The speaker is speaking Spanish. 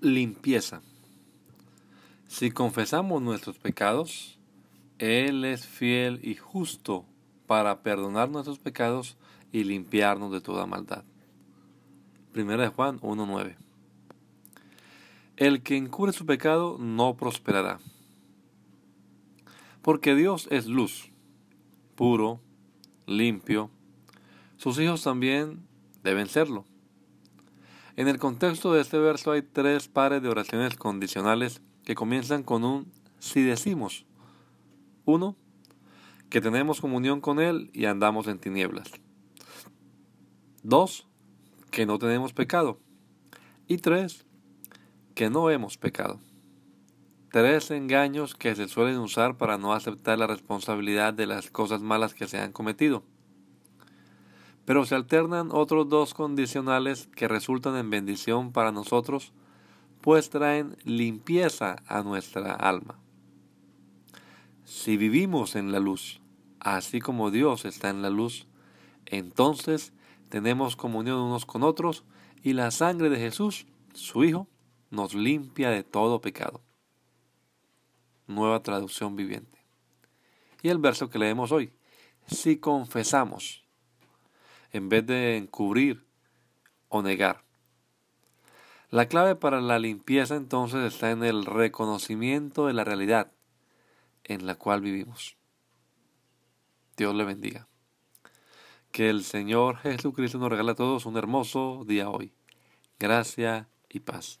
Limpieza. Si confesamos nuestros pecados, Él es fiel y justo para perdonar nuestros pecados y limpiarnos de toda maldad. Primera de Juan 1.9. El que encubre su pecado no prosperará. Porque Dios es luz, puro, limpio. Sus hijos también deben serlo. En el contexto de este verso hay tres pares de oraciones condicionales que comienzan con un si decimos. Uno, que tenemos comunión con Él y andamos en tinieblas. Dos, que no tenemos pecado. Y tres, que no hemos pecado. Tres engaños que se suelen usar para no aceptar la responsabilidad de las cosas malas que se han cometido pero se alternan otros dos condicionales que resultan en bendición para nosotros, pues traen limpieza a nuestra alma. Si vivimos en la luz, así como Dios está en la luz, entonces tenemos comunión unos con otros y la sangre de Jesús, su Hijo, nos limpia de todo pecado. Nueva traducción viviente. Y el verso que leemos hoy, si confesamos en vez de encubrir o negar. La clave para la limpieza entonces está en el reconocimiento de la realidad en la cual vivimos. Dios le bendiga. Que el Señor Jesucristo nos regale a todos un hermoso día hoy. Gracia y paz.